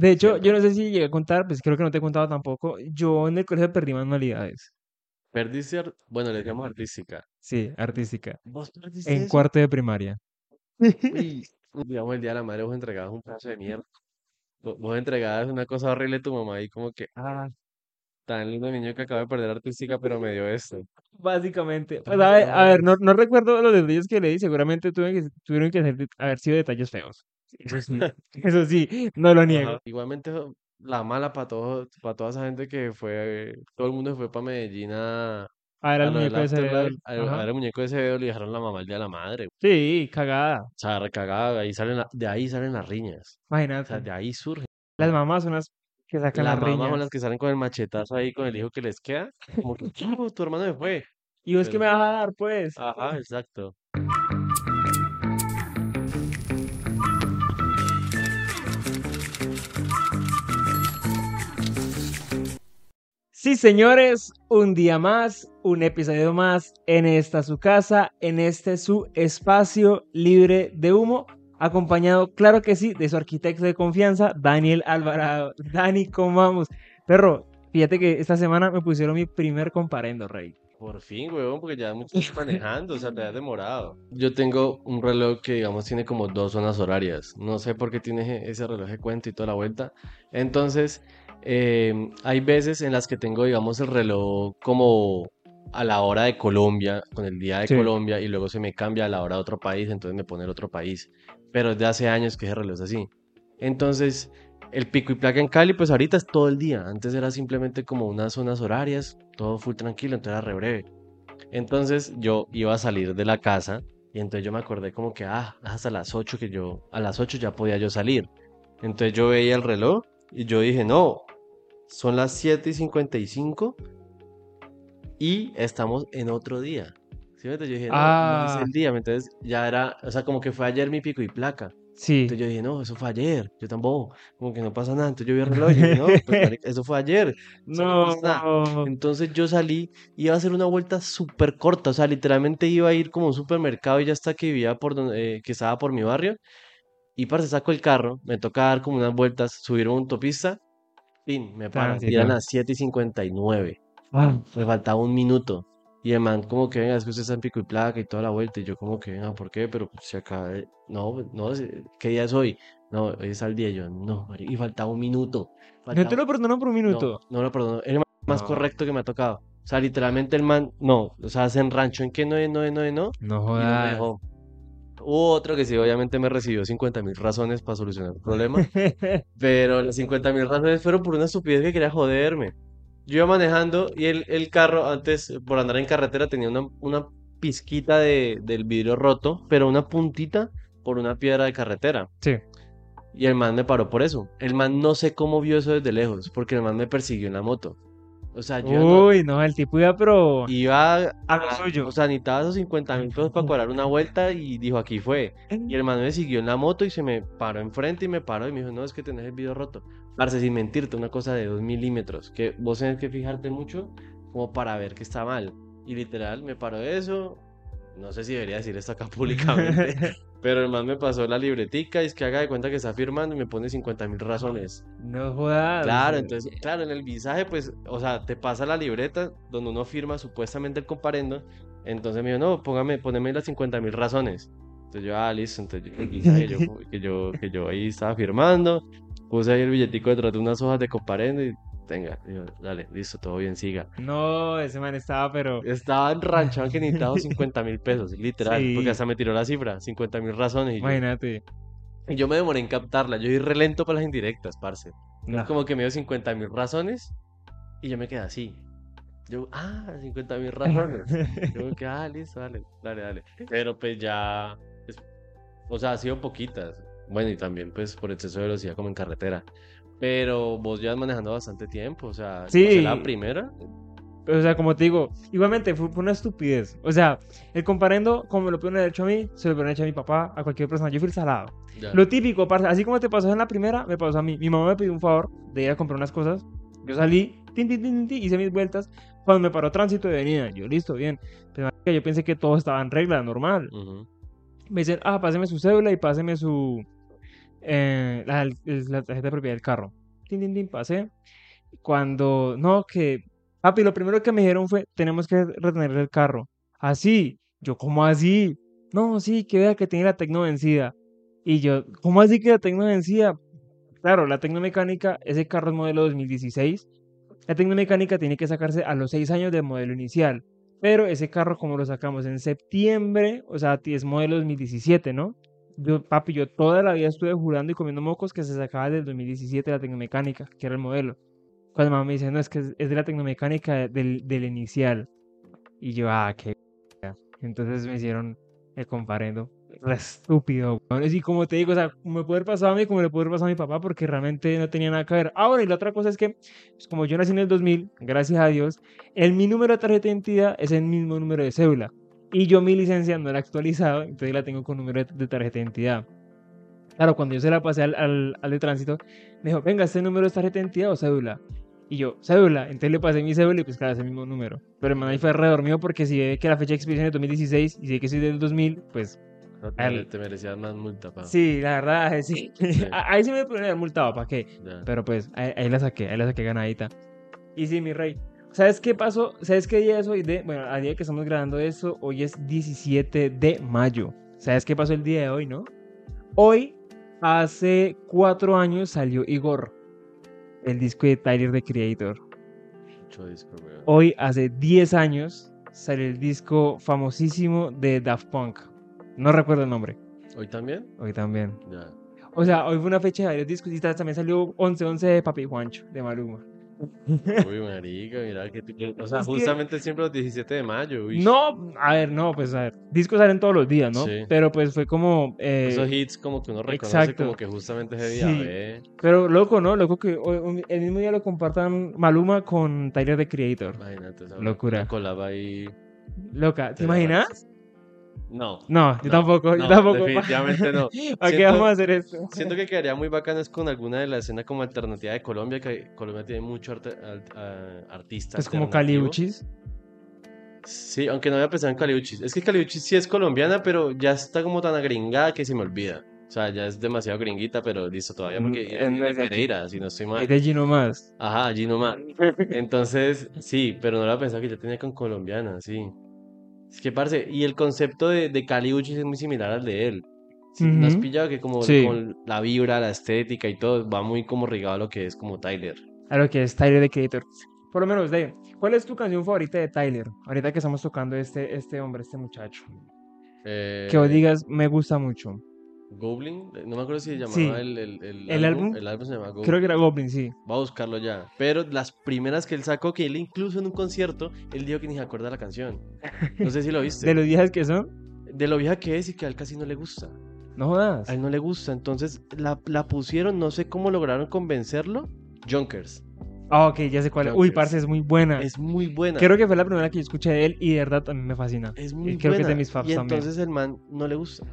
De hecho, yo no sé si llegué a contar, pues creo que no te he contado tampoco. Yo en el colegio perdí manualidades. Perdiste, bueno, le decíamos artística. Sí, artística. ¿Vos perdiste En eso? cuarto de primaria. Uy, digamos, el día de la madre vos entregabas un pedazo de mierda. Vos vos entregabas una cosa horrible a tu mamá y como que, ah, tan lindo niño que acaba de perder artística, pero me dio esto. Básicamente. Pues, a ver, a ver, no, no recuerdo los detalles que leí, seguramente que, tuvieron que haber sido detalles feos. Eso sí, eso sí, no lo niego. Ajá. Igualmente, la mala para todo, para toda esa gente que fue, todo el mundo fue para Medellín a, A ver, a al lo del muñeco de ese Afterlife, dedo. a, a Ajá. ver el muñeco de ese dedo, le dejaron la mamá el día de la madre. O Sí, cagada. sea, recagada, ahí salen la- de ahí salen las riñas. O sea, Imagínate. de ahí surge. Las mamás son las que sacan Las las mamás son las riñas. que salen con el machetazo ahí con el hijo que les queda. Como que, "Chavo, tu hermano se fue. ¿Y vos Pero, me vas a dar, pues? ajá, exacto. Sí, señores, un día más, un episodio más en esta su casa, en este su espacio libre de humo, acompañado, claro que sí, de su arquitecto de confianza, Daniel Alvarado. Dani, ¿cómo vamos? Perro, fíjate que esta semana me pusieron mi primer comparendo, rey. Por fin, huevón, porque ya mucho tiempo manejando, o sea, te has demorado. Yo tengo un reloj que, digamos, tiene como dos zonas horarias. No sé por qué tiene ese ese reloj de cuento y toda la vuelta. Entonces, eh, hay veces en las que tengo, digamos, el reloj como a la hora de Colombia, con el día de Sí. Colombia, y luego se me cambia a la hora de otro país, entonces me pone el otro país. Pero desde hace años que ese reloj es así. Entonces, el pico y placa en Cali, pues ahorita es todo el día. Antes era simplemente como unas zonas horarias, todo full tranquilo, entonces era re breve. Entonces yo iba a salir de la casa y entonces yo me acordé como que, ah, hasta las 8 que yo, a las 8 ya podía yo salir. Entonces yo veía el reloj y yo dije, no, son las 7 y 55 y estamos en otro día. ¿Sí me entiendes? Yo dije, no, no es Ah, el día. Entonces ya era, o sea, como que fue ayer mi pico y placa. sí. Entonces yo dije, no, eso fue ayer, yo tampoco, como que no pasa nada. Entonces yo vi el reloj y dije, no, pues eso fue ayer, eso no. Entonces yo salí, iba a hacer una vuelta súper corta, o sea, literalmente iba a ir como a un supermercado y ya hasta que vivía por donde, eh, que estaba por mi barrio. Y parce, saco el carro, me toca dar como unas vueltas, subir una autopista, me paran, Tránsito. las 7 y 59, Ah, me faltaba un minuto. Y el man como que venga, es que usted está en pico y placa y toda la vuelta, y yo como que venga, ¿por qué? Pero pues se acaba de... No, no, ¿qué día es hoy? No, hoy es el día, y yo, no, y faltaba un minuto, no te faltaba... lo perdono por un minuto. no lo perdono. Es el más No, correcto que me ha tocado. O sea, literalmente el man, no, o sea, hacen rancho en que no no no no, no y no me jodas. dejó. Hubo otro que sí, obviamente me recibió 50 mil razones para solucionar el problema, pero las 50 mil razones fueron por una estupidez que quería joderme. Yo iba manejando y el, el carro, antes, por andar en carretera, tenía una, una pizquita de, del vidrio roto, pero una puntita por una piedra de carretera. Sí. Y el man me paró por eso. El man no sé cómo vio eso desde lejos, porque el man me persiguió en la moto. O sea, yo iba no- Uy, no, el tipo iba, pero iba a lo suyo. o sea, necesitaba esos 50 mil pesos para cuadrar una vuelta y dijo, aquí fue. Y el man me siguió en la moto y se me paró enfrente y me paró y me dijo, no, es que tenés el vidrio roto. Parce, sin mentirte, una cosa de 2 milímetros, que vos tenés que fijarte mucho como para ver que está mal. Y literal, me paró de eso. No sé si debería decir esto acá públicamente, pero el man me pasó la libretica y es que haga de cuenta que está firmando y me pone 50 mil razones. No jodas. Claro, entonces, claro, en el visaje, pues, o sea, te pasa la libreta donde uno firma supuestamente el comparendo. Entonces me dijo, no, póngame, poneme las 50 mil razones. Entonces yo, ah, listo. Entonces yo, el visaje yo, que yo, que yo ahí estaba firmando, puse ahí el billetico detrás de unas hojas de comparendo y tenga, digo, dale, listo, todo bien, siga. No, ese man estaba, pero Estaba enranchado que necesitaba 50 mil pesos, literal, Sí. porque hasta me tiró la cifra, 50 mil razones. Y yo, imagínate. y yo me demoré en captarla, yo iba re lento para las indirectas, parce. No. Como que me dio 50 mil razones y yo me quedé así. Yo, ah, 50 mil razones. Yo me quedé, ah, listo, dale, dale, dale. Pero pues ya, o sea, ha sido poquitas. Bueno, y también pues por exceso de velocidad como en carretera. Pero vos ya manejando bastante tiempo, o sea, Sí. la primera. O sea, como te digo, igualmente fue, fue una estupidez. O sea, el comparendo, como me lo pudieron haber hecho a mí, se lo pudieron hecho a mi papá, a cualquier persona. Yo fui el salado. Ya. Lo típico, parce, así como te pasó en la primera, me pasó a mí. Mi mamá me pidió un favor de ir a comprar unas cosas. Yo salí, tin, tin, tin, tin, hice mis vueltas. Cuando me paró tránsito de venida, yo listo, bien. Pero yo pensé que todo estaba en regla, normal. Ujú. Me dicen, ah, páseme su cédula y páseme su, eh, la, tarjeta de propiedad del carro. Tin, tin, tin, pasé. Cuando, no, que, papi, lo primero que me dijeron fue, tenemos que retener el carro. Así, yo, ¿cómo así? No, sí, que vea que tiene la tecno vencida. Y yo, ¿cómo así que la tecno vencida? Claro, la tecnomecánica, ese carro es modelo 2016. La tecnomecánica tiene que sacarse a los 6 años del modelo inicial. Pero ese carro, como lo sacamos en septiembre, o sea, es modelo 2017, ¿no? Yo, papi, yo toda la vida estuve jurando y comiendo mocos que se sacaba del 2017 la tecnomecánica, que era el modelo. Cuando mamá me dice, no, es que es de la tecnomecánica del, del inicial. Y yo, ah, qué. verga". Entonces me hicieron el comparendo. Re estúpido, weón. Y como te digo, o sea, me puede haber pasado a mí como le puede haber pasado a mi papá, porque realmente no tenía nada que ver. Ah, bueno, y la otra cosa es que, pues, como yo nací en el 2000, gracias a Dios, el, mi número de tarjeta de identidad es el mismo número de cédula. Y yo mi licencia no la he actualizado, entonces la tengo con número de, de tarjeta de identidad. Claro, cuando yo se la pasé al, al, al de tránsito, me dijo, venga, ¿este número es tarjeta de identidad o cédula? Y yo, cédula. Entonces le pasé mi cédula y pues claro, es el mismo número. Pero el man ahí fue redormido porque si ve que la fecha de expedición es 2016 y si ve que soy del 2000, pues No, te, te merecías más multa, pa. sí, la verdad, sí. A- Ahí sí me podría haber multado, ¿para qué? Pero pues ahí, ahí la saqué, ahí la saqué ganadita. Y sí, mi rey. ¿Sabes qué pasó? ¿Sabes qué día es hoy? De, bueno, a día que estamos grabando eso, hoy es 17 de mayo. ¿Sabes qué pasó el día de hoy, no? Hoy, hace cuatro años, salió Igor, el disco de Tyler, the Creator. Mucho disco, weón. Hoy, hace 10 años, salió el disco famosísimo de Daft Punk. No recuerdo el nombre. ¿Hoy también? Hoy también. Ya. O sea, hoy fue una fecha de varios discos y también salió 11-11 de Papi Juancho, de Maluma. Uy, marica, mira que... tú- O sea, Es que- justamente siempre los 17 de mayo, uy. No, a ver, no, pues a ver, discos salen todos los días, ¿no? Sí. Pero pues fue como... eh, Esos hits como que uno reconoce exacto. como que justamente ese día, Sí. pero loco, ¿no? Loco que el mismo día lo compartan Maluma con Tyler, the Creator. Imagínate, esa Locura. colaba ahí. Loca, ¿te Te imaginas? No. No, yo no, tampoco, yo tampoco. Definitivamente no. ¿A qué vamos a hacer esto? Siento que quedaría muy bacano es con alguna de la escena como alternativa de Colombia, que Colombia tiene mucho arte, artista. Es como alternativo. Caliuchis. Sí, aunque no había pensado en Caliuchis. Es que Caliuchis sí es colombiana, pero ya está como tan agringada que se me olvida. O sea, ya es demasiado gringuita, pero listo todavía porque Mm, ella en- es aquí. Pereira, si no estoy Es mal. de Gino más. Ajá, allí nomás. Entonces, sí, pero no lo había pensado que ya tenía con colombiana, sí. Es que, parce, y el concepto de, de Caliuchis es muy similar al de él. Sí, ¿no has Ujú. pillado que como Sí. con la vibra, la estética y todo, va muy como rigado a lo que es como Tyler? A lo que es Tyler, the Creator. Por lo menos, Dave, ¿cuál es tu canción favorita de Tyler? Ahorita que estamos tocando este, este hombre, este muchacho. Eh, Que vos digas, me gusta mucho. Goblin, eh, no me acuerdo si se llamaba Sí. el, el, el ¿El álbum? El álbum se Goblin. Creo que era Goblin, sí. Voy a buscarlo ya. Pero las primeras que él sacó, que él incluso en un concierto, él dijo que ni se acuerda la canción. No sé si lo viste. De los viejas que son, De lo vieja que es y que a él casi no le gusta. no jodas. A él no le gusta. Entonces la, la pusieron, no sé cómo lograron convencerlo. Junkers. Ah, ok, ya sé cuál es. Uy, Junkers. parce, es muy buena. Es muy buena. Creo que fue la primera que yo escuché de él y de verdad también me fascina. Es muy Y creo que es de mis faves Y también. entonces el man no le gusta.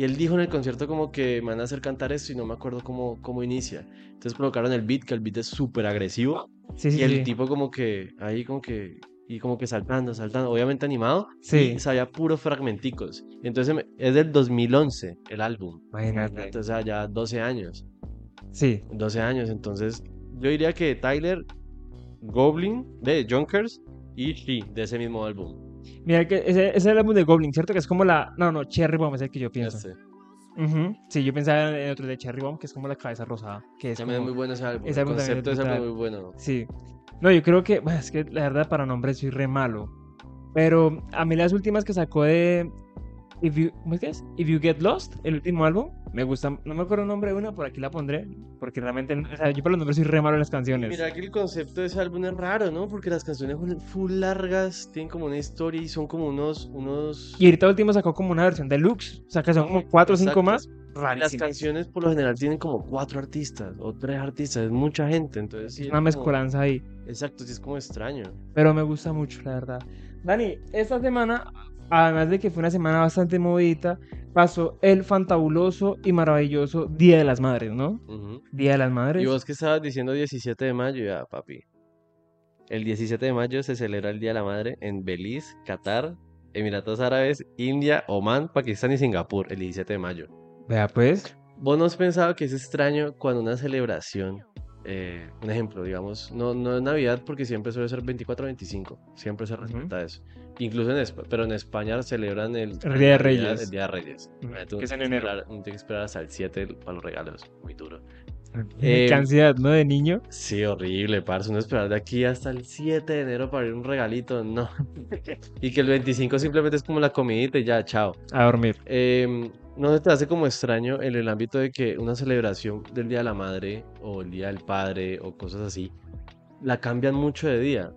Y él dijo en el concierto como que me van a hacer cantar esto y no me acuerdo cómo, cómo inicia. Entonces colocaron el beat, que el beat es súper agresivo. Sí, sí, y el sí. tipo como que ahí como que y como que saltando, saltando, obviamente animado, Sí. y sabía puros fragmenticos. Entonces es del 2011 el álbum. Imagínate. Entonces, ya 12 años. Sí. 12 años, entonces yo diría que Tyler Goblin de Junkers y She de ese mismo álbum. Mira, que ese, ese es el álbum de Goblin, ¿cierto? Que es como la. No, no, Cherry Bomb es el que yo pienso. Este. Ujú. Sí, yo pensaba en otro de Cherry Bomb, que es como la cabeza rosada. Que es También es como- muy bueno ese álbum. ese álbum es concepto álbum es brutal. muy bueno. Sí. No, yo creo que. bueno, es que la verdad, para nombres soy re malo. Pero a mí las últimas que sacó de. If you, ¿Cómo es que es? If You Get Lost, el último álbum, me gusta. No me acuerdo el nombre de una, por aquí la pondré. Porque realmente. O sea, yo para los nombres soy re malo en las canciones. Mira que el concepto de ese álbum es raro, ¿no? Porque las canciones son full largas, tienen como una historia y son como unos... unos... Y ahorita último sacó como una versión deluxe. O sea, que son como cuatro o cinco más. Las Rarísimas. canciones por lo general tienen como cuatro artistas o tres artistas, es mucha gente, entonces sí Es es una como- mezcolanza ahí. Exacto, sí es como extraño. Pero me gusta mucho, la verdad. Dani, esta semana, además de que fue una semana bastante movidita, pasó el fantabuloso y maravilloso Día de las Madres, ¿no? Día de las Madres. Y vos que estabas diciendo 17 de mayo, ya, papi. El 17 de mayo se celebra el Día de la Madre en Belice, Qatar, Emiratos Árabes, India, Omán, Pakistán y Singapur, el 17 de mayo. Vea pues. ¿Vos no has pensado que es extraño cuando una celebración, eh, un ejemplo, digamos, no, no es Navidad porque siempre suele ser 24 o 25, siempre se respeta eso. Incluso en España, pero en España celebran el, El Día de Navidad, Reyes. El Día de Reyes. Ah, tú que es en tienes enero. esperar- uno tiene que esperar hasta el 7 para los regalos, muy duro. Qué Eh, ansiedad, ¿no? De niño. Sí, horrible, parce. Uno esperar de aquí hasta el 7 de enero para abrir un regalito, no. Y que el 25 simplemente es como la comidita y ya, chao. A dormir. Em, ¿no se te hace como extraño en el ámbito de que una celebración del Día de la Madre o el Día del Padre o cosas así, la cambian mucho de día?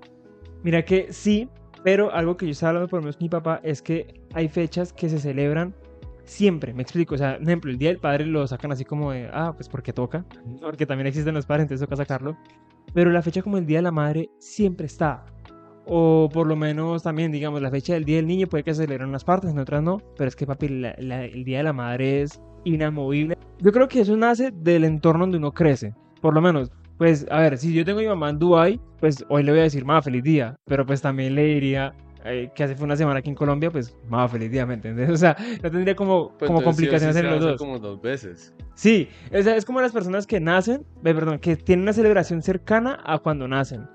Mira que sí, pero algo que yo estaba hablando por lo menos con mi papá es que hay fechas que se celebran siempre, me explico. O sea, por ejemplo, el Día del Padre lo sacan así como de, ah, pues porque toca, porque también existen los padres, entonces toca sacarlo. Pero la fecha como el Día de la Madre siempre está. O por lo menos también, digamos, la fecha del Día del Niño puede que se en unas partes, en otras no. Pero es que, papi, la- la- el Día de la Madre es inamovible. Yo creo que eso nace del entorno donde uno crece. Por lo menos, pues, a ver, si yo tengo a mi mamá en Dubai, pues hoy le voy a decir, mamá, feliz día. Pero pues también le diría eh, que hace fue una semana aquí en Colombia, pues, mamá, feliz día, ¿me entiendes? O sea, no tendría como, Pues como sí sí complicaciones entre los dos. como dos veces. Sí, o sea, es como las personas que nacen, eh, perdón, que tienen una celebración cercana a cuando nacen.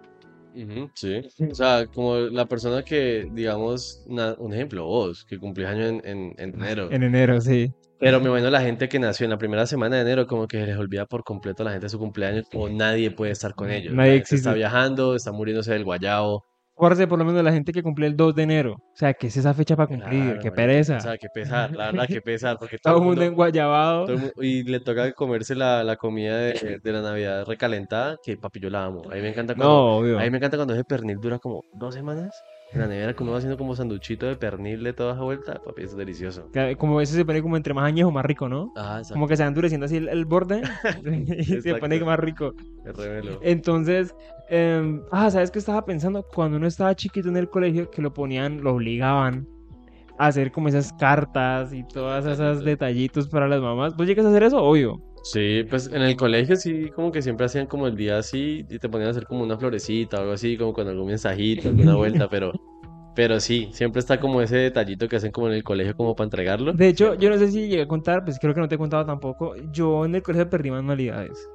Sí. O sea, como la persona que, digamos, un ejemplo, vos, que cumplís año en, en, en enero. En enero, sí. Pero me imagino la gente que nació en la primera semana de enero, como que les olvida por completo a la gente su cumpleaños o nadie puede estar con ellos. Nadie gente existe. está viajando, está muriéndose del guayabo. Acuérdate por lo menos de la gente que cumple el 2 de enero. O sea, ¿qué es esa fecha para cumplir? Claro, qué pereza. O sea, qué pesar, la verdad, qué pesar, porque Todo todo el mundo mundo, enguayabado. todo el mu- y le toca comerse la, la comida de, de la Navidad recalentada, que papi, yo la amo. A mí me encanta cuando, No, obvio. a mí me encanta cuando ese pernil dura como dos semanas en la nevera, que uno va haciendo como sanduchito de pernil de toda esa vuelta, papi, eso es delicioso. Que Como eso se pone como entre más añejo, más rico, ¿no? Ah, exacto, Como que se va endureciendo así el, el borde y se pone más rico. es revelo. Entonces, em, ah, ¿sabes qué estaba pensando? Cuando uno estaba chiquito en el colegio, que lo ponían, lo obligaban a hacer como esas cartas y todas esas Detallitos. detallitos para las mamás. ¿Vos llegas a hacer eso? Obvio. Sí, pues en el colegio sí, como que siempre hacían como el día así y te ponían a hacer como una florecita o algo así, como con algún mensajito, alguna vuelta, pero, pero sí, siempre está como ese detallito que hacen como en el colegio como para entregarlo. De hecho, yo no sé si llegué a contar, pues creo que no te he contado tampoco. Yo en el colegio perdí manualidades.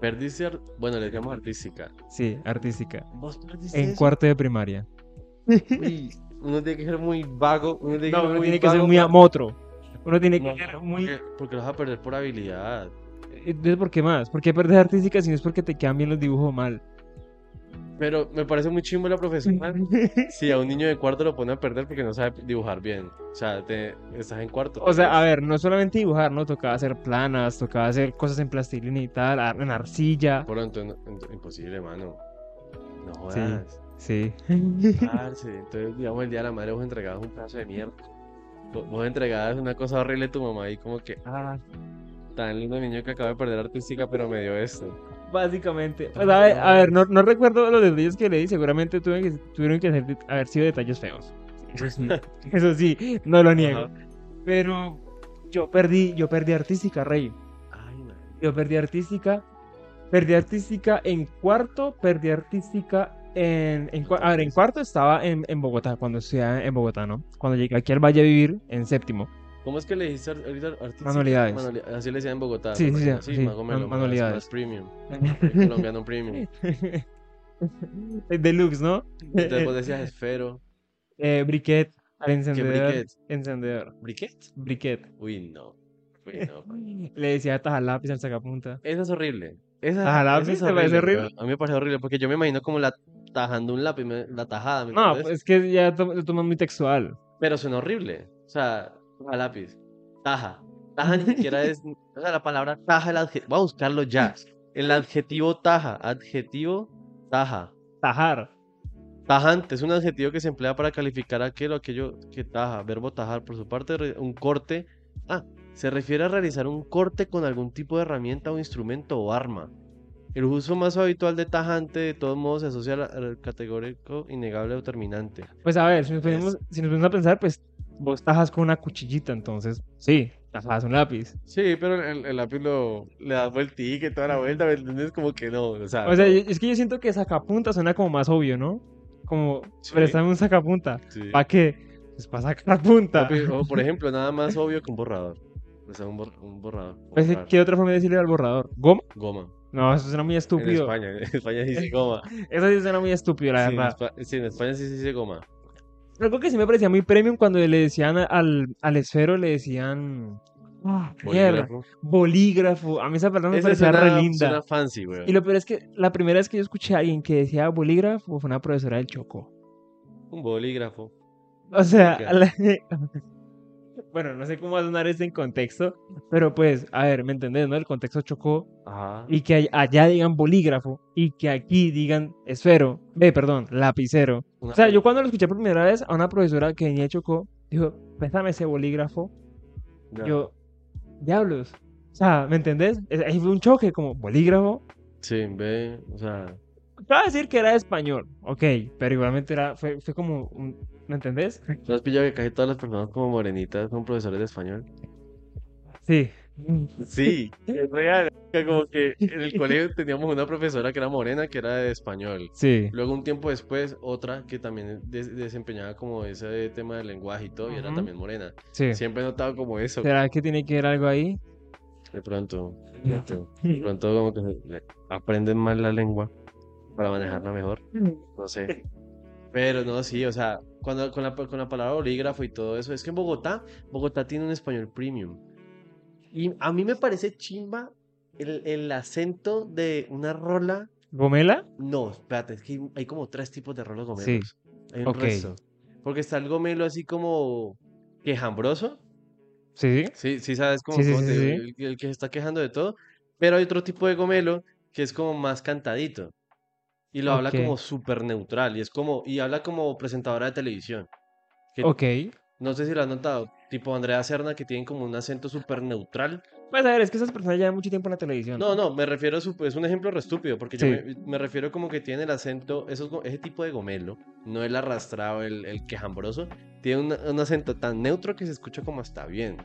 Perdiste, ar- bueno, le llamamos artística. Sí, artística. ¿Vos perdiste En eso? cuarto de primaria. Uy, uno tiene que ser muy vago, uno tiene que No, ser uno muy tiene que ser muy amotro. Uno tiene que No, ser muy... porque, porque lo vas a perder por habilidad. Entonces, ¿por qué más? ¿Por qué perdes artística si no es porque te quedan bien los dibujos mal? Pero me parece muy chimbo la profesora. Si a un niño de cuarto lo pone a perder porque no sabe dibujar bien. O sea, te, estás en cuarto. O sea, a ver, no solamente dibujar, ¿no? Tocaba hacer planas, tocaba hacer cosas en plastilina y tal, en arcilla. Pronto, no- ent- imposible, mano. No Sí. jodas. Sí. Parce, entonces, digamos, el día de la madre vos entregabas un pedazo de mierda. Vos entregabas una cosa horrible a tu mamá y como que, ah, tan lindo niño que acaba de perder artística, pero me dio esto. Básicamente. Pues, a ver, a ver, no, no recuerdo los detalles que le di, seguramente tuvieron que, tuvieron que ser- haber sido detalles feos. Eso sí, eso sí, no lo niego. Ajá. Pero yo perdí, yo perdí artística, Rey. Ay. Yo perdí artística. Perdí artística en cuarto, perdí artística en, en cua- a ver, en cuarto estaba en, en Bogotá, cuando estudiaba en Bogotá, ¿no? Cuando llegué aquí al Valle a vivir, en séptimo. ¿Cómo es que le dijiste ahorita? Manualidades. Manuli- Así le decían en Bogotá. Sí, sí, sí, Sí, sí, más o menos, man- más- manualidades. Más premium. Colombiano premium. Deluxe, ¿no? Entonces vos decías esfero. Eh, briquet, al encendedor. briquet? Encendedor. ¿Briquet? Briquet. Uy, no. Uy, no. Le decía taja lápiz al sacapunta. Esa es horrible. Esa, ¿Taja esa lápiz? es ¿Te parece horrible? A mí me parece horrible porque yo me imagino como la tajando un lápiz, la tajada, ¿me No, pues es que ya lo toman muy textual. Pero suena horrible. O sea, taja lápiz. Taja. Taja ni siquiera es. O sea, la palabra taja, el adjetivo. Voy a buscarlo ya. El adjetivo taja. Adjetivo taja. Tajar. Tajante es un adjetivo que se emplea para calificar aquello aquello que taja. Verbo tajar, por su parte, un corte. Ah, se refiere a realizar un corte con algún tipo de herramienta o instrumento o arma. El uso más habitual de tajante, de todos modos, se asocia al, al categórico innegable o terminante. Pues a ver, si nos, ponemos, si nos ponemos a pensar, pues vos tajas con una cuchillita, entonces, sí, tajas un lápiz. Sí, pero el, el lápiz lo, le das vueltica y toda la vuelta, ¿me entiendes? Como que no, o sea, O sea, no. es que yo siento que sacapunta suena como más obvio, ¿no? Como, Sí. préstame un sacapunta. Sí. ¿Para qué? Pues para sacar punta. O, por ejemplo, nada más obvio que un borrador. O sea, un, bor- un borrador. Pues. ¿Qué otra forma de decirle al borrador? ¿Goma? Goma. No, eso suena muy En estúpido. España, en España sí dice goma. Eso sí suena muy estúpido, la Sí, en verdad. Espa- sí, en España sí se dice goma. Algo que sí me parecía muy premium cuando le decían al, al esfero, le decían. Ah, mierda, Bolígrafo. bolígrafo. A mí esa palabra me Esa parecía suena, re linda. suena fancy, güey. Y lo peor es que la primera vez que yo escuché a alguien que decía bolígrafo fue una profesora del Chocó. Un bolígrafo. O sea, la- bueno, no sé cómo va a sonar esto en contexto, pero pues, a ver, ¿me entendés, no? El contexto Chocó Ajá. y que all- allá digan bolígrafo y que aquí digan esfero, eh, perdón, lapicero. Una O sea, yo cuando lo escuché por primera vez a una profesora que venía de Chocó, dijo, préstame ese bolígrafo. Ya. Yo, diablos. O sea, ¿me entendés? Ahí fue un choque, como bolígrafo. Sí, ve, o sea, Acaba de decir que era de español, ok, pero igualmente era, fue, fue como, un- ¿me entendés? ¿no has pillado que casi todas las personas como morenitas son profesores de español? Sí. Sí, es real. Como que en el colegio teníamos una profesora que era morena, que era de español. Sí. Luego un tiempo después, otra que también des- desempeñaba como ese tema del lenguaje y todo, y era también morena. Sí. Siempre he notado como eso. ¿Será que tiene que ver algo ahí? De pronto, de pronto, de pronto como que aprenden más la lengua para manejarla mejor. No sé. Pero no, sí, o sea, cuando, con, la, con la palabra bolígrafo y todo eso, es que en Bogotá, Bogotá tiene un español premium. Y a mí me parece chimba el, el acento de una rola. ¿Gomela? No, espérate, es que hay, como tres tipos de rolos Sí, gomelos. Hay un ok. resto. Porque está el gomelo así como quejambroso. Sí. Sí, sí, sabes cómo Sí, sí, cómo sí, te- sí. El, el que se está quejando de todo. Pero hay otro tipo de gomelo que es como más cantadito. Y lo habla como súper neutral. Y es como, y habla como presentadora de televisión. Que Ok. no sé si lo has notado. Tipo Andrea Serna, que tienen como un acento súper neutral. Pues a ver, es que esas personas llevan mucho tiempo en la televisión. No, no, me refiero a su, es un ejemplo re estúpido, porque yo me, me refiero como que tiene el acento, esos ese tipo de gomelo, no el arrastrado, el, el quejambroso, tiene un, un acento tan neutro que se escucha como está bien,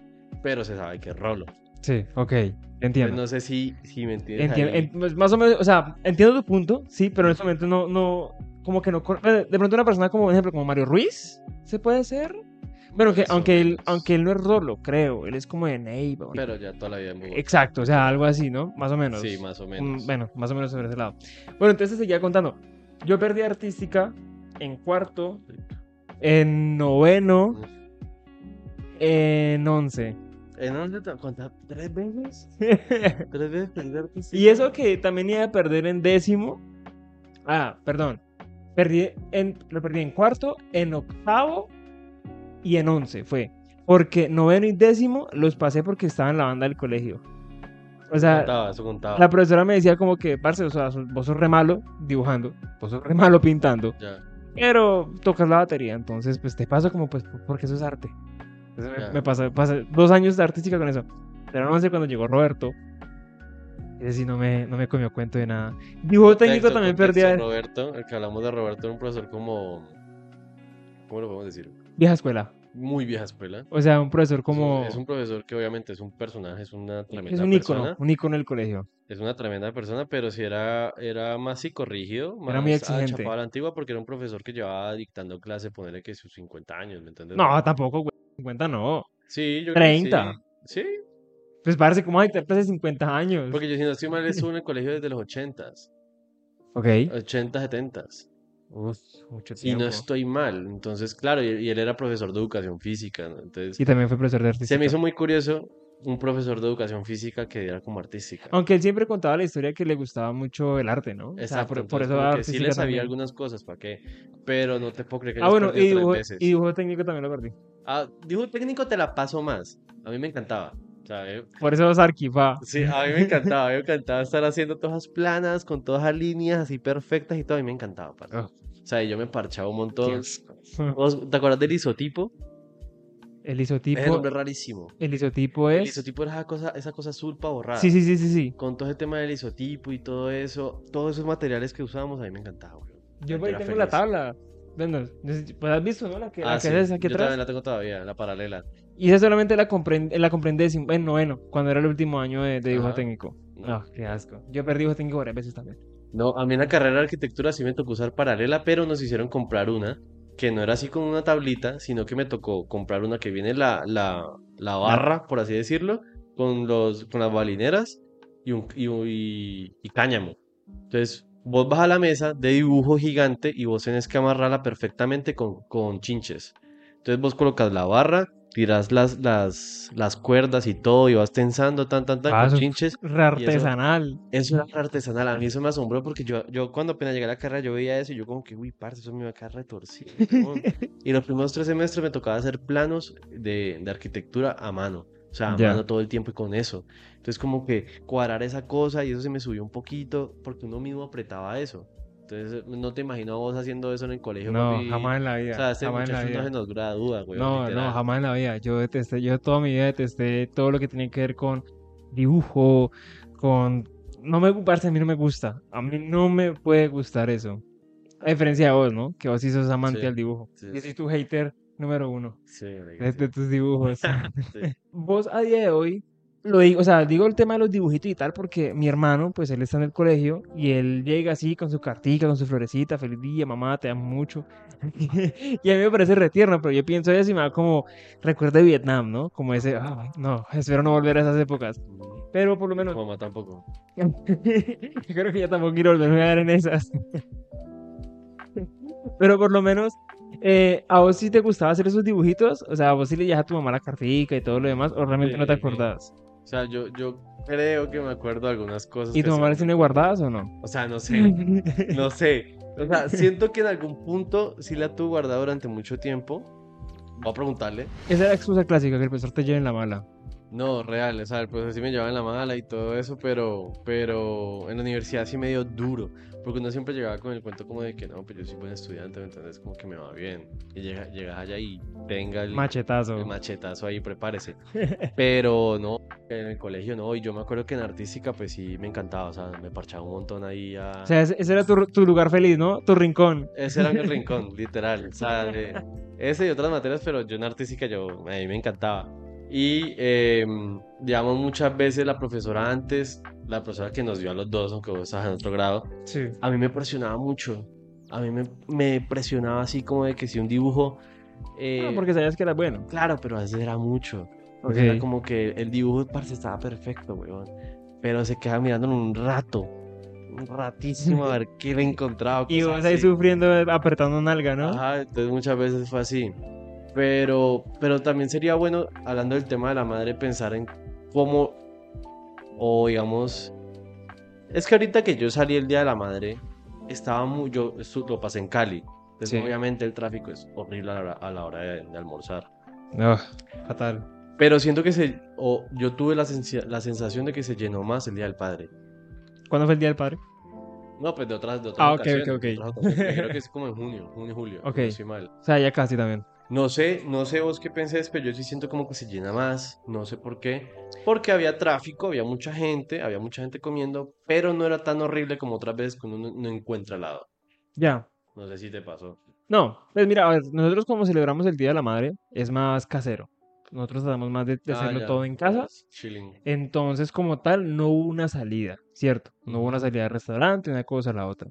pero se sabe que es rolo. Sí, ok. Pues Entiendo. no sé si, si me entiendes. Entiendo, en- pues, más o menos, o sea, entiendo tu punto, sí, pero en este momento no, no, como que no, de pronto una persona como, por ejemplo, como Mario Ruiz, ¿se puede ser? Bueno, que, o aunque él, aunque él no es rolo, creo, él es como de o- Pero ya toda la vida en Bogotá. Exacto, o sea, algo así, ¿no? Más o menos. Sí, más o Un- menos. bueno, más o menos sobre ese lado. Bueno, entonces seguía contando. Yo perdí artística en cuarto, en noveno, en once. ¿En dónde te contaste? ¿Tres veces? ¿Tres veces perderte? y eso que también iba a perder en décimo. Ah, perdón. Perdí en, lo perdí en cuarto, en octavo y en once fue. Porque noveno y décimo los pasé porque estaba en la banda del colegio. O sea, contaba, eso contaba. la profesora me decía como que, parce, o sea, vos sos re malo dibujando, vos sos re malo pintando, Ya. pero tocas la batería, entonces pues te paso como pues porque eso es arte. Entonces, me- me pasé, pasé dos años de artística con eso. Pero no sé cuando llegó Roberto. Ese sí no me, no me comió cuento de nada. Dibujo técnico Contexto, también contexto, perdía Roberto, el que hablamos de Roberto era un profesor como. ¿Cómo lo podemos decir? vieja escuela. Muy vieja escuela. O sea, un profesor como... Es un profesor que obviamente es un personaje, es una tremenda es un persona. ícono, un ícono del colegio. Es una tremenda persona, pero sí era, era más psicorrígido, Era muy más exigente. a la antigua, porque era un profesor que llevaba dictando clase, ponerle que sus 50 años, ¿me entiendes? No, tampoco, güey. 50 no. Sí, yo creo que 30. sí. Sí, Pues parece como hay hace 50 años. porque yo si no estoy mal estuve en el colegio desde los 80s, Ok. 80, 70s. Uf, mucho Y tiempo. no estoy mal, entonces, claro, y, y él era profesor de educación física, ¿no? Entonces, Y también fue profesor de artística. se me hizo muy curioso un profesor de educación física que diera como artística. Aunque él siempre contaba la historia que le gustaba mucho el arte, ¿no? O sea, Exacto, por, por eso como era que sí le sabía también. algunas cosas, ¿para qué? Pero no te puedo creer que Ah, bueno, y dibujo, y dibujo técnico también lo perdí. Ah, dibujo técnico te la paso más. A mí me encantaba. O sea, eh, Por eso Sarkifa. sí, a mí me encantaba. A mí me encantaba estar haciendo todas planas, con todas las líneas así perfectas y todo. A mí me encantaba. Oh. O sea, yo me parchaba un montón. Dios. ¿Vos ¿Te acuerdas del isotipo? El Es un isotipo, nombre rarísimo. el isotipo El es... isotipo era esa cosa, esa cosa azul para borrar. Sí, sí, sí, sí, sí. Con todo ese tema del isotipo y todo eso, todos esos materiales que usábamos, a mí me encantaba, güey. Yo por ahí tengo la tabla. Bueno, pues has visto, ¿no? La que, la Ah, que sí, es aquí yo atrás. también la tengo todavía, la paralela. Y esa solamente la comprendí, la comprendí en en noveno, cuando era el último año de, de dibujo Ajá. técnico. No. Ah, qué asco. Yo perdí dibujo técnico varias veces también. No, a mí en la carrera de arquitectura sí me tocó usar paralela, pero nos hicieron comprar una que no era así con una tablita, sino que me tocó comprar una que viene la, la, la barra, por así decirlo, con, los, con las balineras y, un, y, y- y cáñamo. Entonces, vos vas a la mesa de dibujo gigante y vos tenés que amarrarla perfectamente con, con chinches. Entonces, vos colocas la barra, tiras las, las, las cuerdas y todo y vas tensando tan, tan, tan Ah, con eso es chinches. Re artesanal. Eso era artesanal, a mí eso me asombró porque yo, yo cuando apenas llegué a la carrera yo veía eso y yo como que, uy, parce, eso me va a quedar retorcido. weón". Y los primeros tres semestres me tocaba hacer planos de, de arquitectura a mano, o sea, mano todo el tiempo y con eso. Entonces como que cuadrar esa cosa y eso se me subió un poquito porque uno mismo apretaba eso. Entonces no te imagino a vos haciendo eso en el colegio, No, papi. jamás en la O vida. sea, este jamás en la muchacho no vida. se nos gradúa, weón, No, no, literal. jamás en la vida. Yo detesté, yo toda mi vida detesté todo lo que tenía que ver con dibujo, con... No me parce, a mí no me gusta. A mí no me puede gustar eso. A diferencia de vos, ¿no? Que vos sí sos amante Sí, al dibujo. sí, Yo soy tu hater número uno Sí, de, de tus dibujos. Sí. Vos a día de hoy, lo digo, o sea, digo el tema de los dibujitos y tal porque mi hermano, pues él está en el colegio y él llega así con su cartica, con su florecita, feliz día, mamá, te amo mucho. y a mí me parece retierno, pero yo pienso eso y me da como recuerdo de Vietnam, ¿no? Como ese, "Ay, no, espero no volver a esas épocas. Pero por lo menos, Mamá tampoco. yo creo que ya tampoco quiero volverme a ver en esas. Pero por lo menos, eh, ¿a vos sí te gustaba hacer esos dibujitos? O sea, ¿a vos sí le llevas a tu mamá la cartica y todo lo demás? ¿O realmente no te acordabas? O sea, yo, yo creo que me acuerdo de algunas cosas. ¿Y tu mamá le tiene guardadas o no? O sea, no sé, no sé. O sea, siento que en algún punto sí la tuve guardada durante mucho tiempo. Voy a preguntarle. Esa es la excusa clásica, que el profesor te lleve en la mala. No, real, o sea, el profesor sí me llevaba en la mala y todo eso, pero, pero en la universidad sí me dio duro, porque uno siempre llegaba con el cuento como de que no, pues yo soy buen estudiante, ¿me entiendes? Como que me va bien. Y llega, llegas allá y tenga el, Machetazo. el machetazo ahí, prepárese. Pero no, en el colegio no, y yo me acuerdo que en artística pues sí me encantaba, o sea, me parchaba un montón ahí a... O sea, ese, ese era tu, tu lugar feliz, ¿no? Tu rincón. Ese era mi rincón, literal. O sea, de- ese y otras materias, pero yo en artística yo, a mí me encantaba. Y, eh, digamos, muchas veces la profesora antes, la profesora que nos dio a los dos, aunque vos estabas en otro grado, Sí. a mí me presionaba mucho. A mí me, me presionaba así como de que si un dibujo... eh, No, porque sabías que era bueno. Claro, pero a veces era mucho. O Ok. sea, era como que el dibujo, parce, estaba perfecto, weón. Pero se quedaba mirándolo un rato. Un ratísimo a ver qué le encontraba. Y vos ahí así. sufriendo, apretando nalga, ¿no? Ajá, entonces muchas veces fue así. Pero, pero también sería bueno, hablando del tema de la madre, pensar en cómo, o digamos, es que ahorita que yo salí el Día de la Madre, estaba muy, yo lo pasé en Cali. Entonces, Sí. obviamente el tráfico es horrible a la hora, a la hora de, de almorzar. No, fatal. Pero siento que se, o yo tuve la, sensi- la sensación de que se llenó más el Día del Padre. ¿Cuándo fue el Día del Padre? No, pues de otras, de otras Ah, ok, ok, ok. Creo que es como en junio, junio, julio. Ok. no mal. O sea, ya casi también. No sé, no sé vos qué pensés, pero yo sí siento como que se llena más, no sé por qué. Porque había tráfico, había mucha gente, había mucha gente comiendo, pero no era tan horrible como otras veces cuando uno no encuentra helado. Ya. No sé si te pasó. No, pues mira, a ver, nosotros como celebramos el Día de la Madre, es más casero. Nosotros tratamos más de, de Ah, hacerlo ya, todo en casa. Chilling. Entonces, como tal, no hubo una salida, ¿cierto? No hubo una salida de restaurante, una cosa a la otra.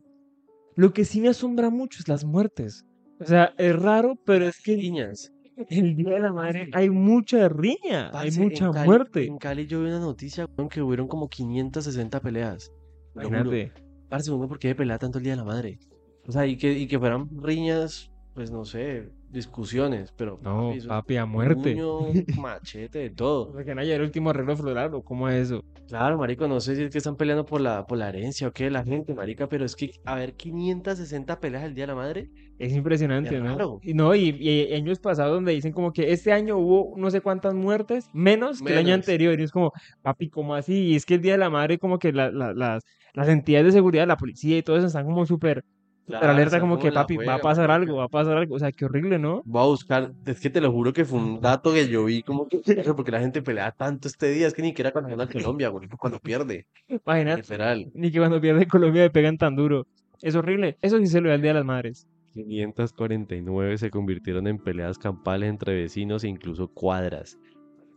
Lo que sí me asombra mucho es las muertes. O sea, es raro, pero es que Niñas. el Día de la Madre hay mucha riña, hay en mucha Cali- muerte. En Cali yo vi una noticia, weón, que hubieron como 560 peleas. Imagínate. Parce, ¿por qué pelea tanto el Día de la Madre? O sea, y que, y que fueran riñas, pues no sé, discusiones, pero No, papi, papi, a muerte. puño, machete, de todo. O sea, que no haya el último arreglo floral o cómo es eso. Claro, marico, no sé si es que están peleando por la, por la herencia o qué, la gente, marica, pero es que, a ver, 560 peleas el Día de la Madre. Es impresionante, Es ¿no? Y no, y, y años pasados donde dicen como que este año hubo no sé cuántas muertes, menos, que el año Menos. anterior. Y es como, papi, ¿cómo así? Y es que el Día de la Madre, como que la- la- las, las entidades de seguridad, la policía y todo eso están como súper, Claro, alerta, están como como que, papi, va a pasar algo, va a pasar algo. O sea, qué horrible, ¿no? Voy a buscar, es que te lo juro que fue un dato que yo vi, como que, porque la gente pelea tanto este día, es que ni siquiera cuando gana Colombia, güey, cuando pierde, Imagínate, literal. ni que cuando pierde Colombia le pegan tan duro. Es horrible. Eso sí se lo da el Día de las Madres. 549 se convirtieron en peleas campales entre vecinos e incluso cuadras.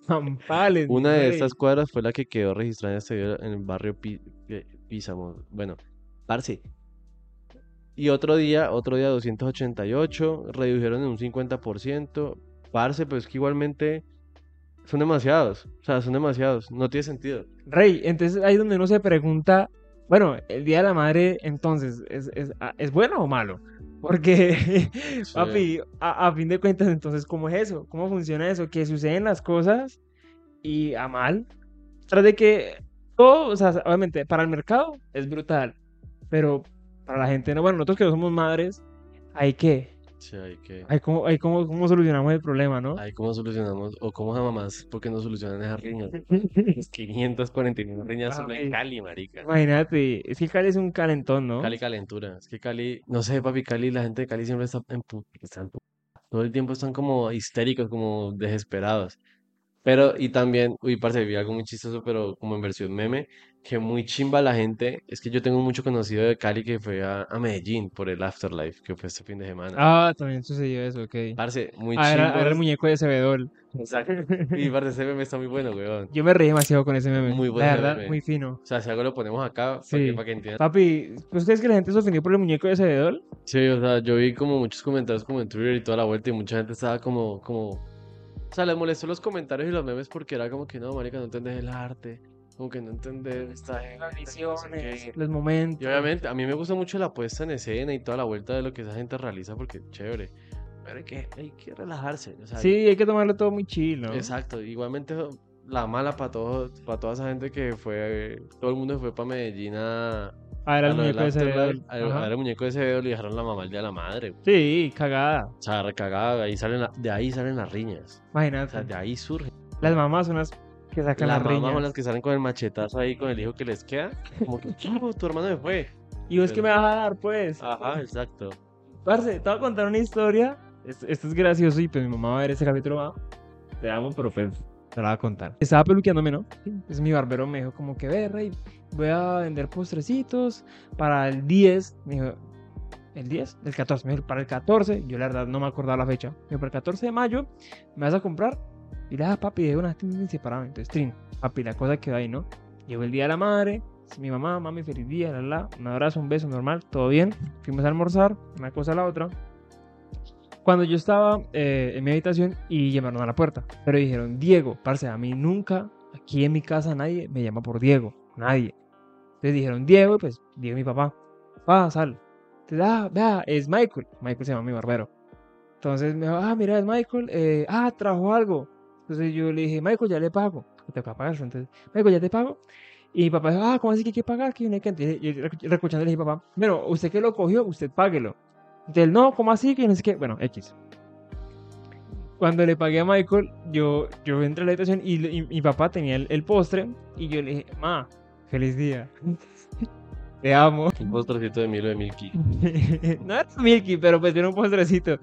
Campales, Una de estas cuadras fue la que quedó registrada en este video en el barrio Pi- Pi- Písamo. Bueno, parce. Y otro día, otro día 288, redujeron en un 50%. Parce, pues que igualmente son demasiados. O sea, son demasiados. No tiene sentido. Rey, entonces ahí donde uno se pregunta, bueno, el Día de la Madre, entonces, ¿es, es, ah, ¿es bueno o malo? Porque, Sí. papi, a, a fin de cuentas, entonces, ¿cómo es eso? ¿Cómo funciona eso? Que suceden las cosas y a mal. Tras de que todo, o sea, obviamente, para el mercado es brutal, pero para la gente no. Bueno, nosotros que no somos madres, hay que, Sí, hay que. hay cómo, hay cómo, cómo solucionamos el problema, ¿no? Ahí cómo solucionamos, o cómo a mamás, ¿por qué no solucionan esas riñas? 549 riñas solo en. Cali, marica. Imagínate, es que Cali es un calentón, ¿no? Cali calentura. Es que Cali, no sé, papi, Cali, la gente de Cali siempre está en pu- están pu- Todo el tiempo están como histéricos, como desesperados. Pero, y también, uy, parce, vi algo muy chistoso, pero como en versión meme, que muy chimba la gente. Es que yo tengo mucho conocido de Cali que fue a, a Medellín por el Afterlife, que fue este fin de semana. Ah, también sucedió eso, ok. Parce, muy Ah, era, era el muñeco de Cebedol. Exacto. Y parce, ese meme está muy bueno, weón. Yo me reí demasiado con ese meme. Muy La bueno ese verdad, meme. muy fino. O sea, si algo lo ponemos acá, para Sí. que, para que entiendan. Papi, ¿tú crees que la gente se ofendió por el muñeco de Cebedol? Sí, o sea, yo vi como muchos comentarios como en Twitter y toda la vuelta y mucha gente estaba como, como, o sea, les molestó los comentarios y los memes porque era como que no, marica, no entendés el arte, como que no entendés esta gente, Las que no sé visiones, los momentos. Y obviamente, a mí me gusta mucho la puesta en escena y toda la vuelta de lo que esa gente realiza porque es chévere, pero hay que, hay que relajarse, o sea, Sí, hay que tomarlo todo muy chill, ¿no? exacto, igualmente la mala para todo, para toda esa gente que fue, todo el mundo fue para Medellín a, Ah, era el muñeco de Afterlife, Cebedol. a, a Ajá. ver el muñeco de ese dedo y dejaron la mamá el día de la madre, Sí, cagada. O sea, recagada, ahí salen la- de ahí salen las riñas. O Imagínate. sea, de ahí surgen. Las mamás son las que sacan Las las mamás son riñas. las que salen con el machetazo ahí con el hijo que les queda. Como que, "Chavo, tu hermano se fue. Y vos que me vas a dar, pues. Ajá, exacto. Parce, te voy a contar una historia. Esto, esto es gracioso y pues mi mamá va a ver ese capítulo. va. Te amo, pero pues te la voy a contar. Estaba peluqueándome, ¿no? Entonces mi barbero me dijo como que, ve, Rey, voy a vender postrecitos para el 10. Me dijo, ¿el 10? El 14. Me dijo, para el 14. Yo la verdad no me acordaba la fecha. Me dijo, para el 14 de mayo me vas a comprar. Y le dije, ah, papi, de una inseparable. Entonces, trin, papi, la cosa quedó ahí, ¿no? Llegó el día de la madre. Mi mamá, mami, feliz día, la, la. Un abrazo, un beso, normal, todo bien. Fuimos a almorzar, una cosa a la otra. Cuando yo estaba eh, en mi habitación y llamaron a la puerta, pero dijeron, Diego, parce, a mí nunca, aquí en mi casa nadie me llama por Diego, nadie. Entonces dijeron, Diego, pues, Diego mi papá, va, sal. Entonces, ah, vea, es Michael, Michael se llama mi barbero. Entonces me dijo, ah, mira, es Michael, eh, ah, trajo algo. Entonces yo le dije, Michael, ya le pago, te toca pagar. Entonces, Michael, ya te pago. Y mi papá dijo, ah, ¿cómo así que hay que pagar? Que hay que entender. Y yo le dije, papá, bueno, usted que lo cogió, usted páguelo. Él, no, ¿cómo así? Que no sé qué. Bueno, X. Cuando le pagué a Michael, yo, yo entré a la habitación y, y mi papá tenía el, el postre. Y yo le dije, ma, feliz día. Te amo. Un postrecito de Milo de Milky. no era Milky, pero pues era un postrecito.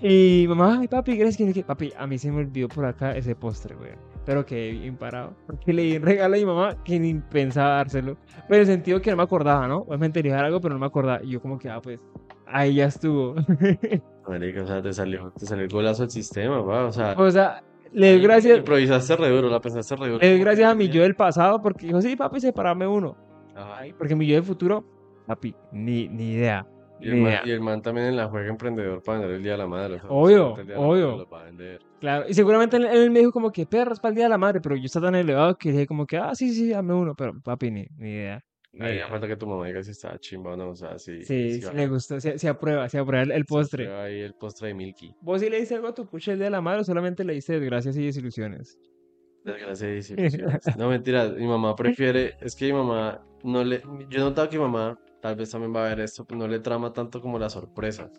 Y mamá, ay papi, ¿crees que Papi, a mí se me olvidó por acá ese postre, güey. Pero quedé bien parado. Porque le di un regalo a mi mamá que ni pensaba dárselo. Pero en el sentido que no me acordaba, ¿no? Obviamente le dar algo, pero no me acordaba. Y yo como que, ah, pues, ahí ya estuvo. Marica, o sea, te salió, te salió el golazo del sistema, va. O sea, o sea, le doy gracias, improvisaste re duro, la pensaste re duro. le doy gracias a mi yo del pasado porque dijo, sí, papi, separame uno. Ay, porque mi yo del futuro, papi, ni, ni idea. Y el, man, y el man también en la juega emprendedor para vender el Día de la Madre. o sea, Obvio, Madre obvio. Claro, y seguramente él, él me dijo como que perras para el día de la madre, pero yo estaba tan elevado que dije como que, ah, sí, sí, dame uno, pero papi, ni, ni idea. Ahí falta que tu mamá diga si está chimba o no, o sea, si, Sí, si le gustó, se, se aprueba, se aprueba el, postre. prueba ahí el postre de Milky. ¿Vos sí le diste algo a tu pucha el día de la madre o solamente le diste desgracias y desilusiones? Desgracia y desilusiones. No, mentira, mi mamá prefiere, es que mi mamá no le, yo he notado que mi mamá, tal vez también va a ver esto, pues no le trama tanto como las sorpresas.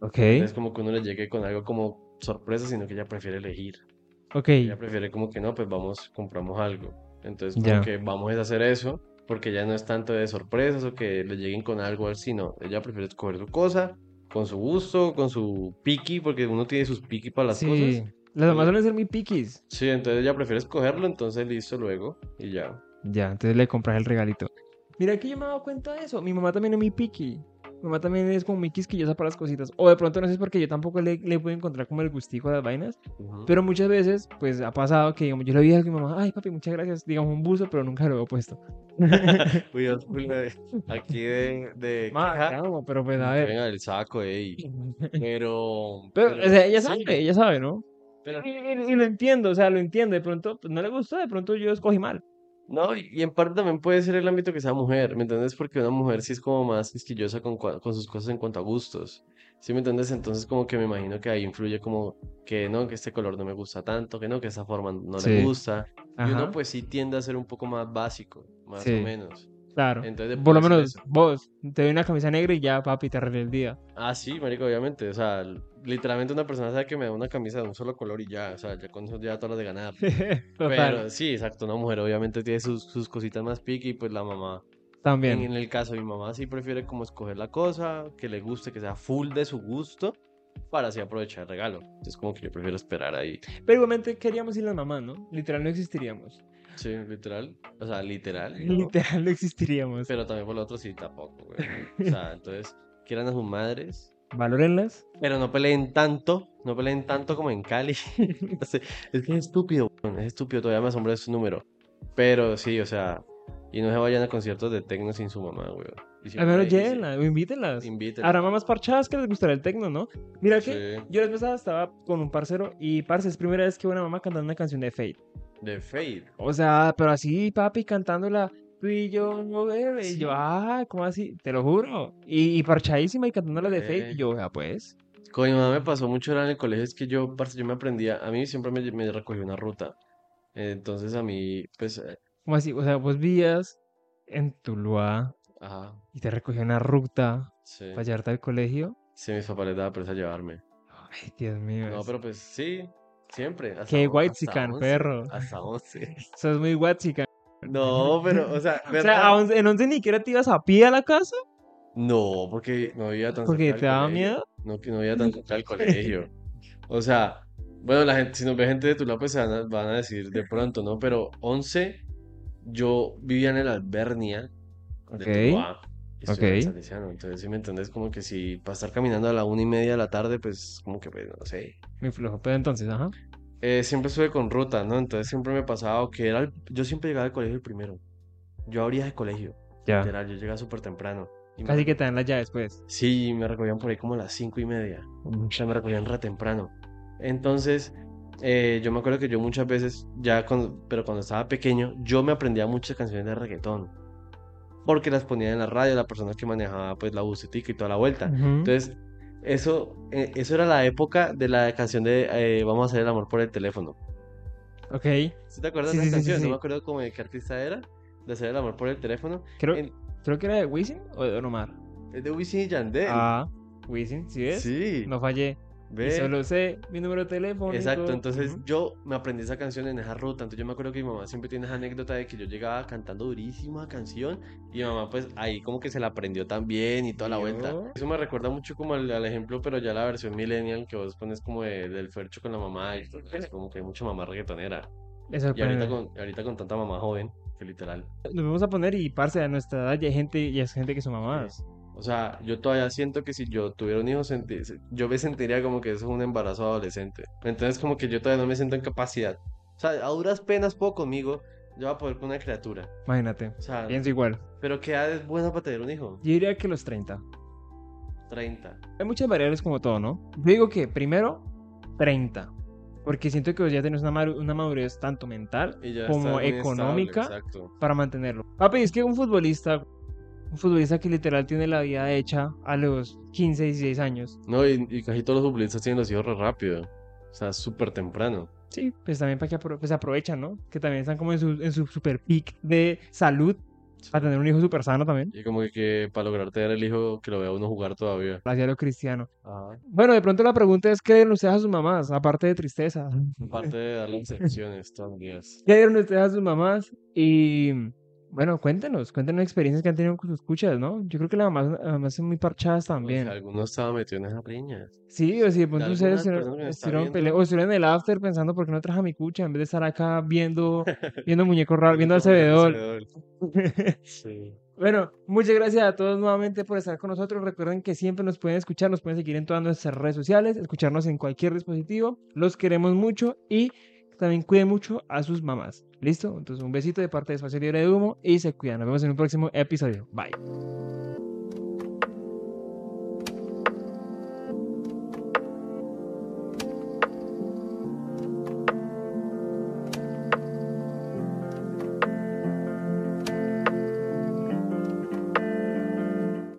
Ok, Es como que uno le llegue con algo como sorpresa, sino que ella prefiere elegir. ok, Ella prefiere como que no, pues vamos, compramos algo. Entonces como que vamos a hacer eso, porque ya no es tanto de sorpresas o que le lleguen con algo así, no. Ella prefiere escoger su cosa, con su gusto, con su piqui, porque uno tiene sus piqui para las sí. cosas. Las mamás suelen ser muy piquis. Sí, entonces ella prefiere escogerlo, entonces listo luego y ya. Ya, entonces le compras el regalito. Mira que yo me he dado cuenta de eso. Mi mamá también es muy picky. Mi mamá también es como muy quisquillosa para las cositas. O de pronto no sé es porque yo tampoco le, le puedo encontrar como el gustico a las vainas. Ujú. Pero muchas veces, pues ha pasado que digamos, yo le dije a mi mamá, ay papi, muchas gracias, digamos un buzo, pero nunca lo he puesto. Uy, aquí de, de Ma, pero pues a ver. venga el saco, ey. Pero, Pero, o sea, ella sí, sabe, ella sabe, ¿no? Pero- Y, y- y lo entiendo, o sea, lo entiendo. De pronto pues, no le gustó, de pronto yo escogí mal. No, y en parte también puede ser el ámbito que sea mujer, ¿me entiendes? Porque una mujer sí es como más quisquillosa con, con sus cosas en cuanto a gustos, ¿sí me entiendes? Entonces como que me imagino que ahí influye como que no, que este color no me gusta tanto, que no, que esta forma no Sí. le gusta, y uno pues sí tiende a ser un poco más básico, más o menos. Claro. Entonces, Por lo menos eso. vos, te doy una camisa negra y ya, papi, te arreglé el día. Ah, sí, marico, obviamente, o sea, literalmente una persona sabe que me da una camisa de un solo color y ya, o sea, ya con eso ya todas las de ganar. Pero sí, exacto, una mujer obviamente tiene sus, sus cositas más picky y pues la mamá En, también. en el caso de mi mamá sí prefiere como escoger la cosa, que le guste, que sea full de su gusto, para así aprovechar el regalo. Entonces como que yo prefiero esperar ahí. Pero igualmente queríamos ir las mamás, ¿no? Literal no existiríamos. Sí, literal. O sea, literal. ¿no? Literal no existiríamos. Pero también por lo otro sí tampoco, güey. O sea, entonces, quieran a sus madres, Valórenlas. pero no peleen tanto, no peleen tanto como en Cali. Es que es estúpido, weón, es estúpido, todavía me asombra ese número. Pero sí, o sea, y no se vayan a conciertos de tecno sin su mamá, güey. Si- llévenlas o invítenlas. Invítenla. Habrá mamás parchadas que les gustará el tecno, ¿no? Mira que Sí. yo la vez pasada estaba con un parcero y parce, es primera vez que una mamá cantando una canción de Fate. De Fade. O sea, pero así, papi, cantándola tú y yo, no bebé. Y yo, Sí. ah, ¿cómo así? Te lo juro. Y, y parchadísima y cantándola de Fate. Ok. Y yo, ya pues. Con mi mamá me pasó mucho era en el colegio, es que yo, parce, yo me aprendía, a mí siempre me, me recogió una ruta. Entonces a mí, pues, eh, ¿Cómo así? O sea, vos vías en Tuluá ajá, y te recogió una ruta sí. para llevarte al colegio. Sí, mis papás les daba presa llevarme. Ay, Dios mío. No, es- pero pues sí, siempre. Hasta, Qué hasta perro. 11, Hasta 11. Sos muy guachica. No, pero, o sea, O sea, a once- en 11 ni siquiera te ibas a pie a la casa No, porque no había tan porque te daba miedo. No, que no había tan cerca del colegio. O sea, bueno, la gente, si nos ve gente de Tula, pues se van a, van a decir de pronto, ¿no? Pero 11, yo vivía en el Albernia de Ok, Tuluá. Y en. Salesiano. Entonces, si me entendés, como que si para estar caminando a la una y media de la tarde, pues como que, pues, no sé. Muy flojo. Pero entonces, ajá. Eh, siempre estuve con ruta, ¿no? Entonces siempre me pasaba que era el- yo siempre llegaba al colegio el primero. Yo abría de colegio, Ya. literal, yo llegaba súper temprano. Y me Casi que te dan las llaves, pues. Sí, me recogían por ahí como a las cinco y media. O sea, me recogían re temprano. Entonces, eh, yo me acuerdo que yo muchas veces, ya cuando, pero cuando estaba pequeño, yo me aprendía muchas canciones de reggaetón. Porque las ponía en la radio, la persona que manejaba pues la busetica y toda la vuelta. Entonces, eso, eh, eso era la época de la canción de eh, Vamos a hacer el amor por el teléfono. Ok. ¿Sí te acuerdas Sí, de sí, esa sí, sí, canción? No me acuerdo cómo de qué artista era, de hacer el amor por el teléfono. Creo, En- creo que era de Wisin o de Don Omar. es de Wisin y Yandel. Ah, Wisin, ¿sí ves? sí, No fallé. Y ve. solo sé mi número telefónico. Exacto, entonces Ujú. yo me aprendí esa canción en esa ruta, entonces yo me acuerdo que mi mamá siempre tiene esa anécdota de que yo llegaba cantando durísima canción y mi mamá pues ahí como que se la aprendió también y toda la vuelta. Yo. Eso me recuerda mucho como al, al ejemplo, pero ya la versión millennial que vos pones como de- del fercho con la mamá y todo, es como que hay mucha mamá reggaetonera. Me Y ahorita con, ahorita con tanta mamá joven, que literal. Nos vamos a poner y parce a nuestra edad ya hay gente y es gente que son mamás. O sea, yo todavía siento que si yo tuviera un hijo, senti- yo me sentiría como que eso es un embarazo adolescente. Entonces como que yo todavía no me siento en capacidad. O sea, a duras penas puedo conmigo, yo voy a poder con una criatura. Imagínate. O sea, Pienso igual. pero ¿qué edad es buena para tener un hijo? Yo diría que los 30. 30. Hay muchas variables como todo, ¿no? Yo digo que primero 30. Porque siento que vos ya tenés una, madurez tanto mental como económica estable, para mantenerlo. Papi, es que un futbolista, un futbolista que literal tiene la vida hecha a los 15, 16 años. No, y, y casi todos los futbolistas tienen los hijos rápido. O sea, súper temprano. Sí, pues también para que apro- pues aprovechan, ¿no? Que también están como en su, en su super peak de salud para tener un hijo súper sano también. Y como que, que para lograr tener el hijo que lo vea uno jugar todavía. Hacia lo cristiano. Ajá. Bueno, de pronto la pregunta es: ¿qué dieron ustedes a sus mamás? Aparte de tristeza. Aparte de darle instrucciones todos los días. ¿Qué dieron ustedes a sus mamás? Y bueno, cuéntenos, cuéntenos experiencias que han tenido con sus escuchas, ¿no? Yo creo que las mamás, las mamás son muy parchadas también. alguno estaba metido en esas riñas. Sí, o si de pronto ustedes estuvieron- personas que me están estuvieron viendo. pele- o estuvieron en el after pensando por qué no traje a mi cucha en vez de estar acá viendo, viendo muñeco raro, viendo al cebedor. Sí. Bueno, muchas gracias a todos nuevamente por estar con nosotros. Recuerden que siempre nos pueden escuchar, nos pueden seguir en todas nuestras redes sociales, escucharnos en cualquier dispositivo. Los queremos mucho y también cuiden mucho a sus mamás. ¿Listo? Entonces un besito de parte de Espacio Libre de Humo y se cuidan. Nos vemos en un próximo episodio. Bye.